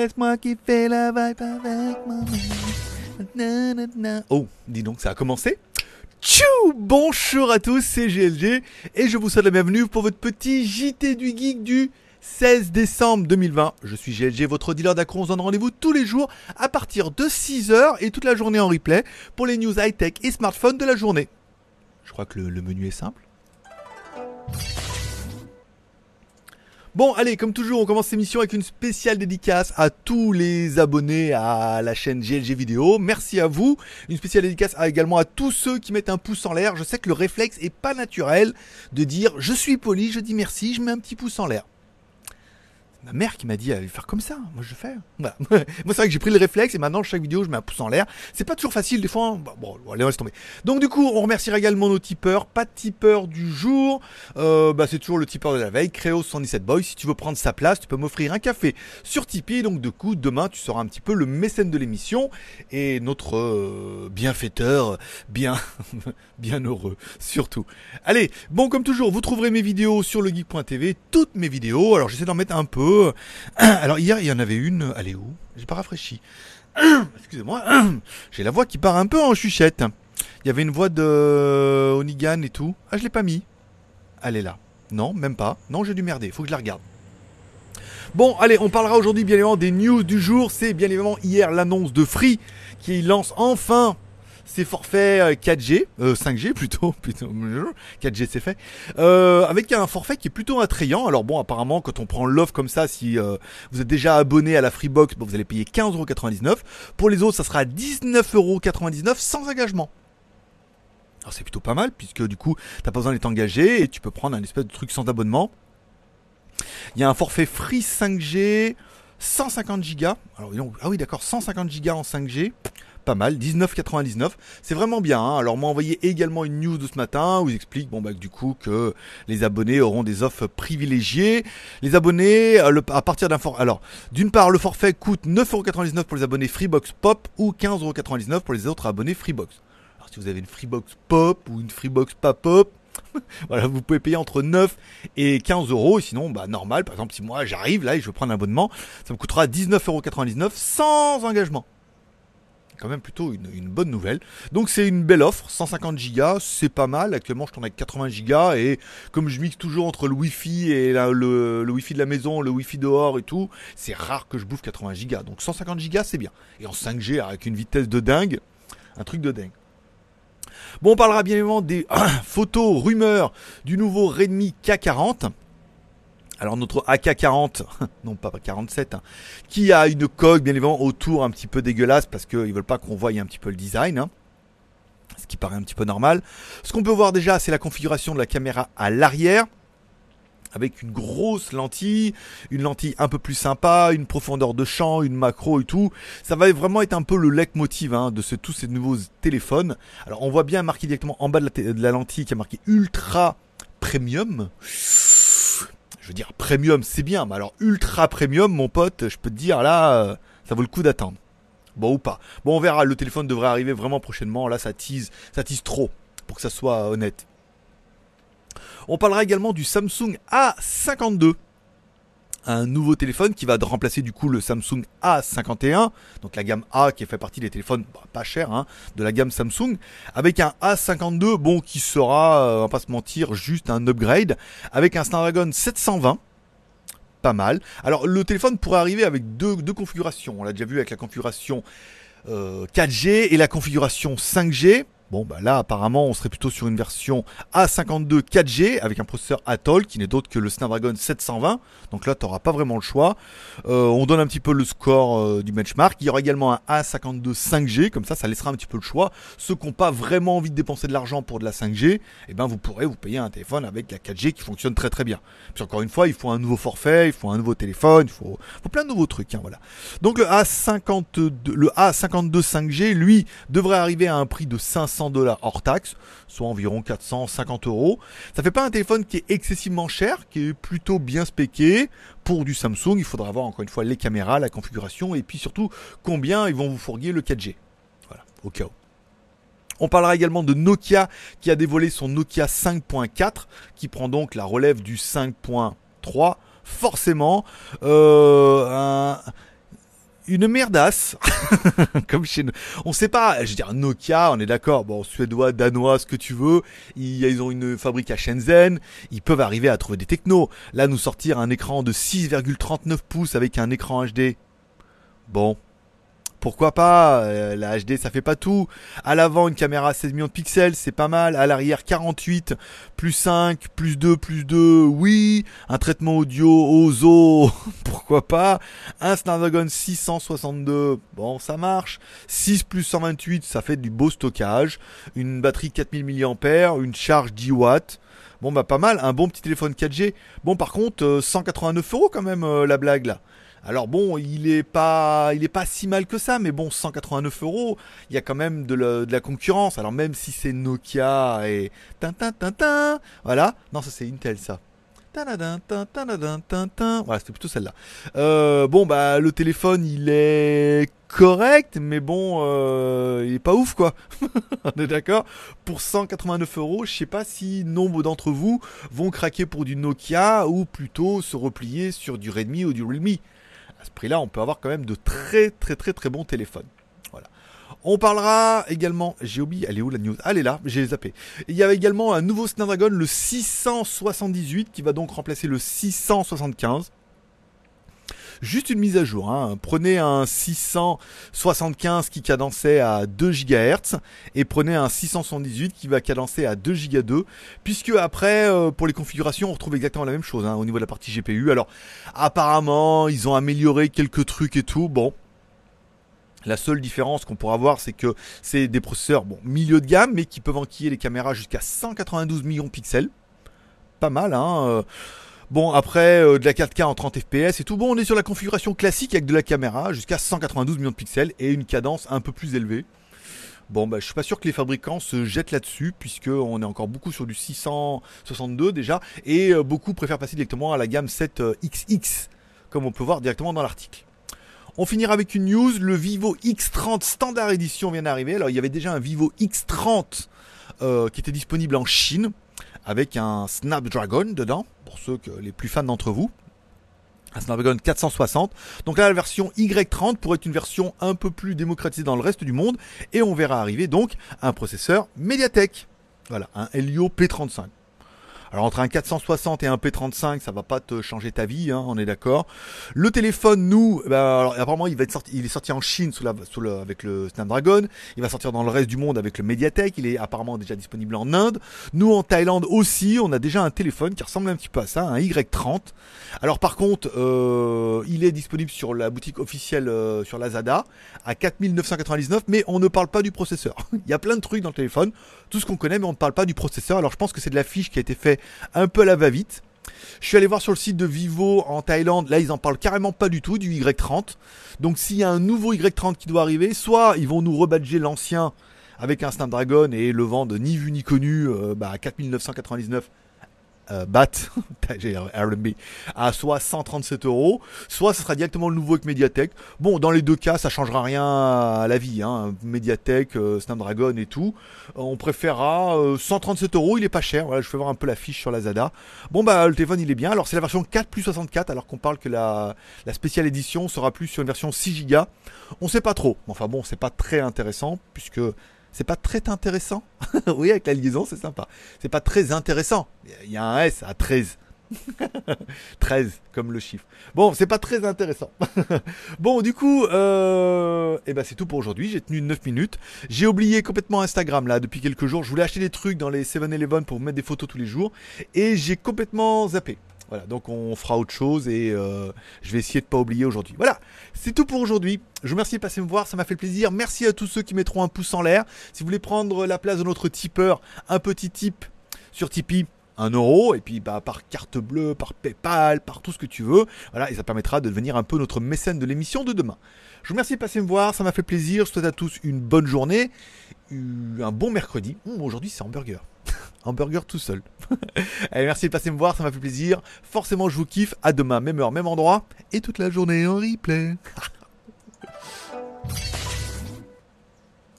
Laisse-moi kiffer la vibe avec Oh, dis donc, ça a commencé Tchou Bonjour à tous, c'est GLG et je vous souhaite la bienvenue pour votre petit JT du Geek du 16 décembre 2020. Je suis GLG, votre dealer d'accro. On se donne rendez-vous tous les jours à partir de 6h et toute la journée en replay pour les news high-tech et smartphones de la journée. Je crois que le menu est simple. Bon, allez, comme toujours, on commence cette émission avec une spéciale dédicace à tous les abonnés à la chaîne GLG Vidéo. Merci à vous. Une spéciale dédicace également à tous ceux qui mettent un pouce en l'air. Je sais que le réflexe est pas naturel de dire je suis poli, je dis merci, je mets un petit pouce en l'air ma mère qui m'a dit à faire comme ça. Moi, je fais. Voilà. Moi, c'est vrai que j'ai pris le réflexe et maintenant, chaque vidéo, je mets un pouce en l'air. C'est pas toujours facile, des fois. Hein. Bon, allez, on laisse tomber. Donc, du coup, on remerciera également nos tipeurs. Pas de tipeur du jour. Euh, bah, c'est toujours le tipeur de la veille. Créo 77 Boy. Si tu veux prendre sa place, tu peux m'offrir un café sur Tipeee. Donc, du coup, demain, tu seras un petit peu le mécène de l'émission et notre euh, bienfaiteur, bien, bien heureux, surtout. Allez, bon, comme toujours, vous trouverez mes vidéos sur le geek.tv. Toutes mes vidéos. Alors, j'essaie d'en mettre un peu. Alors hier, il y en avait une. Elle est où? J'ai pas rafraîchi. Excusez-moi. J'ai la voix qui part un peu en chuchette. Il y avait une voix de Onigan et tout. Ah, je l'ai pas mis. Elle est là. Non, même pas. Non, j'ai dû merder. Faut que je la regarde. Bon, allez, on parlera aujourd'hui bien évidemment des news du jour. C'est bien évidemment hier l'annonce de Free qui lance enfin c'est forfait 4G, euh, 5G euh, plutôt, plutôt 4G c'est fait, euh, avec un forfait qui est plutôt attrayant. Alors bon, apparemment, quand on prend l'offre comme ça, si vous êtes déjà abonné à la Freebox, bon, vous allez payer 15,99€. Pour les autres, ça sera 19,99€ sans engagement. Alors c'est plutôt pas mal, puisque du coup, t'as pas besoin d'être engagé et tu peux prendre un espèce de truc sans abonnement. Il y a un forfait free 5G, 150 Go. Alors, ah oui, d'accord, 150 Go en 5G pas mal, 19,99. C'est vraiment bien. Hein. Alors, m'a envoyé également une news de ce matin où ils expliquent, bon, bah, du coup, que les abonnés auront des offres privilégiées. Les abonnés, euh, à partir d'un forfait, alors, d'une part, le forfait coûte 9,99€ pour les abonnés Freebox Pop ou 15,99€ pour les autres abonnés Freebox. Alors, si vous avez une Freebox Pop ou une Freebox pas Pop, voilà, vous pouvez payer entre 9 et 15 euros. sinon, bah, normal. Par exemple, si moi j'arrive là et je veux prendre un abonnement, ça me coûtera 19,99€ sans engagement quand même plutôt une, bonne nouvelle. Donc c'est une belle offre, 150 Go, c'est pas mal. Actuellement je tourne avec 80 Go et comme je mixe toujours entre le Wi-Fi et le, le Wi-Fi de la maison, le Wi-Fi dehors et tout, c'est rare que je bouffe 80 Go. Donc 150 Go c'est bien. Et en 5G avec une vitesse de dingue, un truc de dingue. Bon, on parlera bien évidemment des photos rumeurs du nouveau Redmi K40. Alors notre AK-40, non pas 47, hein, qui a une coque bien évidemment autour un petit peu dégueulasse parce qu'ils veulent pas qu'on voie un petit peu le design. Hein. ce qui paraît un petit peu normal. Ce qu'on peut voir déjà, c'est la configuration de la caméra à l'arrière avec une grosse lentille, une lentille un peu plus sympa, une profondeur de champ, une macro et tout. Ça va vraiment être un peu le leitmotiv hein, de tous ces nouveaux téléphones. Alors on voit bien marqué directement en bas de la, lentille qui a marqué ultra premium veux dire, premium, c'est bien, mais alors ultra premium, mon pote, je peux te dire, là, euh, ça vaut le coup d'attendre. Bon ou pas. Bon, on verra, le téléphone devrait arriver vraiment prochainement. Là, ça tease, ça tease trop, pour que ça soit honnête. On parlera également du Samsung A52 un nouveau téléphone qui va remplacer du coup le Samsung A51, donc la gamme A qui fait partie des téléphones bah, pas chers hein, de la gamme Samsung, avec un A52 bon qui sera, euh, on va pas se mentir, juste un upgrade, avec un Snapdragon 720 pas mal. Alors le téléphone pourrait arriver avec deux, configurations. On l'a déjà vu avec la configuration 4G euh, et la configuration 5G. Bon, bah là, apparemment, on serait plutôt sur une version A52 4G avec un processeur Atoll qui n'est d'autre que le Snapdragon 720. Donc là, tu n'auras pas vraiment le choix. Euh, on donne un petit peu le score euh, du benchmark. Il y aura également un A52 5G, comme ça, ça laissera un petit peu le choix. Ceux qui n'ont pas vraiment envie de dépenser de l'argent pour de la 5G, eh ben, vous pourrez vous payer un téléphone avec la 4G qui fonctionne très très bien. Puis encore une fois, il faut un nouveau forfait, il faut un nouveau téléphone, il faut, plein de nouveaux trucs. Hein. Donc le A52, le A52 5G, lui, devrait arriver à un prix de 500 dollars hors taxe, soit environ 450 euros. Ça fait pas un téléphone qui est excessivement cher, qui est plutôt bien spéqué. Pour du Samsung, il faudra voir encore une fois les caméras, la configuration et puis surtout combien ils vont vous fourguer le 4G. Voilà, au cas où. On parlera également de Nokia qui a dévoilé son Nokia 5.4 qui prend donc la relève du 5.3. Forcément, euh, un, une merdasse, comme chez nous. On sait pas, je veux dire Nokia, on est d'accord, bon suédois, danois, ce que tu veux, ils, ils, ont une fabrique à Shenzhen, ils peuvent arriver à trouver des technos. Là, nous sortir un écran de 6,39 pouces avec un écran HD. Bon, pourquoi pas euh, La HD ça fait pas tout. À l'avant une caméra 16 millions de pixels, c'est pas mal. À l'arrière 48, plus 5, plus 2, plus 2, oui. Un traitement audio OZO, pourquoi pas. Un Snapdragon 662, bon ça marche. 6 plus 128, ça fait du beau stockage. Une batterie 4000 mAh, une charge 10 watts. Bon bah pas mal, un bon petit téléphone 4G. Bon par contre 189 euh, euros quand même euh, la blague là. Alors bon, il est pas, il est pas si mal que ça, mais bon, 189 euros, il y a quand même de, la concurrence. Alors même si c'est Nokia et tin voilà. Non, ça c'est Intel ça. Voilà, c'était plutôt celle-là. Euh, bon, bah, le téléphone, il est correct, mais bon, euh, il est pas ouf, quoi. On est d'accord? Pour 189 euros, je sais pas si nombre d'entre vous vont craquer pour du Nokia ou plutôt se replier sur du Redmi ou du Realme à ce prix-là, on peut avoir quand même de très très très très bons téléphones. Voilà. On parlera également, j'ai oublié, elle est où la news? Ah, Elle est là, j'ai zappé. Il y avait également un nouveau Snapdragon, le 678, qui va donc remplacer le 675. Juste une mise à jour. Hein. Prenez un 675 qui cadençait à 2 GHz et prenez un 678 qui va cadencer à 2 Go 2 puisque après euh, pour les configurations on retrouve exactement la même chose hein, au niveau de la partie GPU. Alors apparemment ils ont amélioré quelques trucs et tout. Bon, la seule différence qu'on pourra voir, c'est que c'est des processeurs bon, milieu de gamme, mais qui peuvent enquiller les caméras jusqu'à 192 millions de pixels. Pas mal, hein. Euh. Bon, après, euh, de la 4K en 30 fps et tout. Bon, on est sur la configuration classique avec de la caméra jusqu'à 192 millions de pixels et une cadence un peu plus élevée. Bon, bah, je suis pas sûr que les fabricants se jettent là-dessus, puisqu'on est encore beaucoup sur du 662 déjà, et euh, beaucoup préfèrent passer directement à la gamme 7XX, comme on peut voir directement dans l'article. On finira avec une news, le Vivo X30 Standard Edition vient d'arriver. Alors il y avait déjà un Vivo X30 euh, qui était disponible en Chine avec un Snapdragon dedans, pour ceux que, les plus fans d'entre vous. Un Snapdragon 460. Donc là, la version Y30 pourrait être une version un peu plus démocratisée dans le reste du monde. Et on verra arriver donc un processeur MediaTek. Voilà, un Helio P35. Alors entre un 460 et un P35, ça va pas te changer ta vie, hein, on est d'accord. Le téléphone, nous, bah, alors, apparemment il va être sorti, il est sorti en Chine sous la, sous le, avec le Snapdragon. Il va sortir dans le reste du monde avec le Mediatek. Il est apparemment déjà disponible en Inde. Nous en Thaïlande aussi, on a déjà un téléphone qui ressemble un petit peu à ça, un Y30. Alors par contre, euh, il est disponible sur la boutique officielle euh, sur Lazada à 4999, mais on ne parle pas du processeur. il y a plein de trucs dans le téléphone, tout ce qu'on connaît, mais on ne parle pas du processeur. Alors je pense que c'est de la fiche qui a été faite un peu à la va-vite. Je suis allé voir sur le site de Vivo en Thaïlande, là ils en parlent carrément pas du tout du Y30. Donc s'il y a un nouveau Y30 qui doit arriver, soit ils vont nous rebadger l'ancien avec un Snapdragon et le vendre ni vu ni connu euh, bah, à 4999 euh, BAT, RB, à soit 137 euros, soit ce sera directement le nouveau avec Mediatek. Bon, dans les deux cas, ça changera rien à la vie, hein. Mediatek, euh, Snapdragon et tout. On préférera 137 euh, euros, il est pas cher. Voilà, je fais voir un peu la fiche sur la Zada. Bon bah le téléphone il est bien. Alors c'est la version 4 plus 64, alors qu'on parle que la, la spéciale édition sera plus sur une version 6 Go. On sait pas trop. Enfin bon, c'est pas très intéressant puisque c'est pas très intéressant. oui, avec la liaison, c'est sympa. C'est pas très intéressant. Il y a un S à 13. 13 comme le chiffre. Bon, c'est pas très intéressant. bon, du coup, euh, eh ben c'est tout pour aujourd'hui. J'ai tenu 9 minutes. J'ai oublié complètement Instagram là depuis quelques jours. Je voulais acheter des trucs dans les 7-Eleven pour mettre des photos tous les jours et j'ai complètement zappé. Voilà, donc on fera autre chose et euh, je vais essayer de pas oublier aujourd'hui. Voilà, c'est tout pour aujourd'hui. Je vous remercie de passer me voir, ça m'a fait plaisir. Merci à tous ceux qui mettront un pouce en l'air. Si vous voulez prendre la place de notre tipeur, un petit tip sur Tipeee. 1 euro et puis bah, par carte bleue, par PayPal, par tout ce que tu veux. Voilà, et ça permettra de devenir un peu notre mécène de l'émission de demain. Je vous remercie de passer me voir, ça m'a fait plaisir. Je souhaite à tous une bonne journée, un bon mercredi. Aujourd'hui, c'est hamburger. Hamburger tout seul. Allez, merci de passer me voir, ça m'a fait plaisir. Forcément, je vous kiffe. À demain, même heure, même endroit. Et toute la journée en replay.